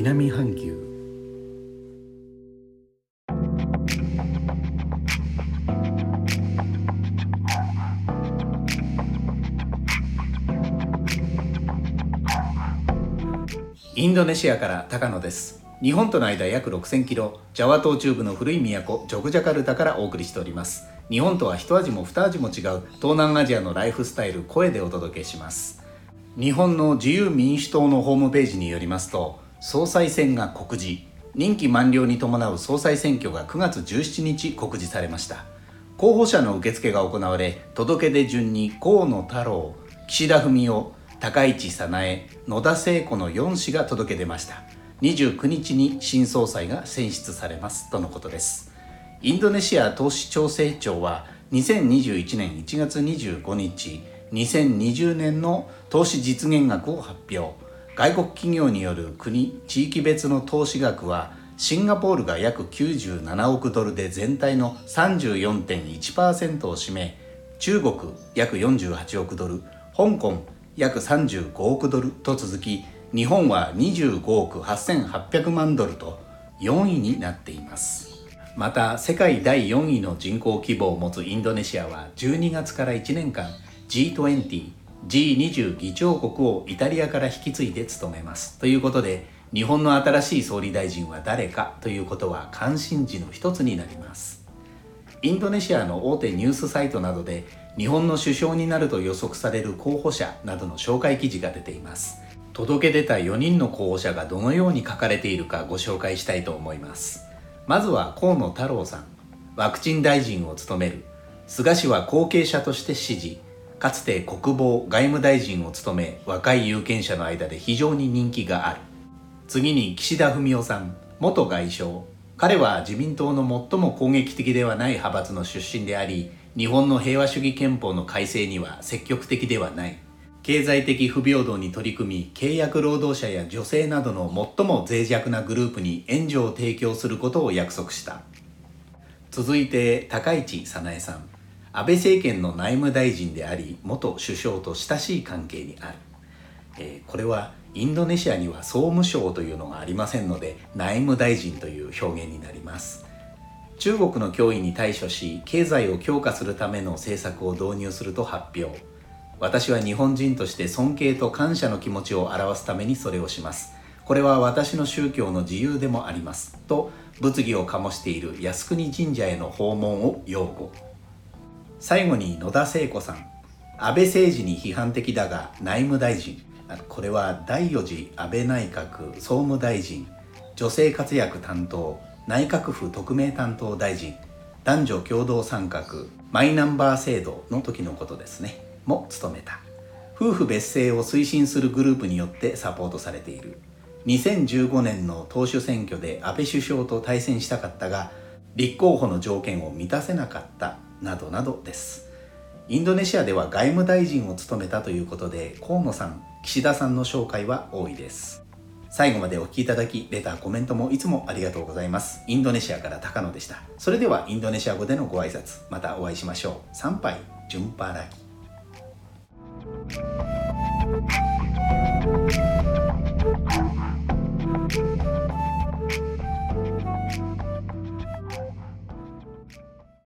南半球。インドネシアから高野です。日本との間約6000キロジャワ島中部の古い都ジョグジャカルタからお送りしております。日本とは一味も二味も違う東南アジアのライフスタイル声でお届けします。日本の自由民主党のホームページによりますと総裁選が告示。任期満了に伴う総裁選挙が9月17日告示されました。候補者の受付が行われ届け出順に河野太郎岸田文雄高市早苗野田聖子の4氏が届け出ました。29日に新総裁が選出されます。とのことです。インドネシア投資調整庁は2021年1月25日2020年の投資実現額を発表。外国企業による国地域別の投資額はシンガポールが約97億ドルで全体の34.1%を占め中国約48億ドル香港約35億ドルと続き日本は25億8800万ドルと4位になっています。また世界第4位の人口規模を持つインドネシアは12月から1年間 G20、G20 議長国をイタリアから引き継いで務めます。ということで、日本の新しい総理大臣は誰かということは関心事の一つになります。インドネシアの大手ニュースサイトなどで日本の首相になると予測される候補者などの紹介記事が出ています。届け出た4人の候補者がどのように書かれているかご紹介したいと思います。まずは河野太郎さん、ワクチン大臣を務める。菅氏は後継者として支持。かつて国防外務大臣を務め若い有権者の間で非常に人気がある。次に岸田文雄さん元外相。彼は自民党の最も攻撃的ではない派閥の出身であり日本の平和主義憲法の改正には積極的ではない。経済的不平等に取り組み契約労働者や女性などの最も脆弱なグループに援助を提供することを約束した。続いて高市早苗さん。安倍政権の内務大臣であり元首相と親しい関係にある、えー、これはインドネシアには総務省というのがありませんので内務大臣という表現になります。中国の脅威に対処し経済を強化するための政策を導入すると発表。私は日本人として尊敬と感謝の気持ちを表すためにそれをします。これは私の宗教の自由でもあります。と物議を醸している靖国神社への訪問を擁護最後に野田聖子さん。安倍政治に批判的だが内務大臣。これは第4次安倍内閣総務大臣。女性活躍担当内閣府特命担当大臣。男女共同参画マイナンバー制度の時のことですね。も務めた。夫婦別姓を推進するグループによってサポートされている。2015年の党首選挙で安倍首相と対戦したかったが立候補の条件を満たせなかった。などなどです。インドネシアでは外務大臣を務めたということで河野さん岸田さんの紹介は多いです。最後までお聴きいただきレターコメントもいつもありがとうございます。インドネシアから高野でした。それではインドネシア語でのご挨拶またお会いしましょう。参拝順パラギ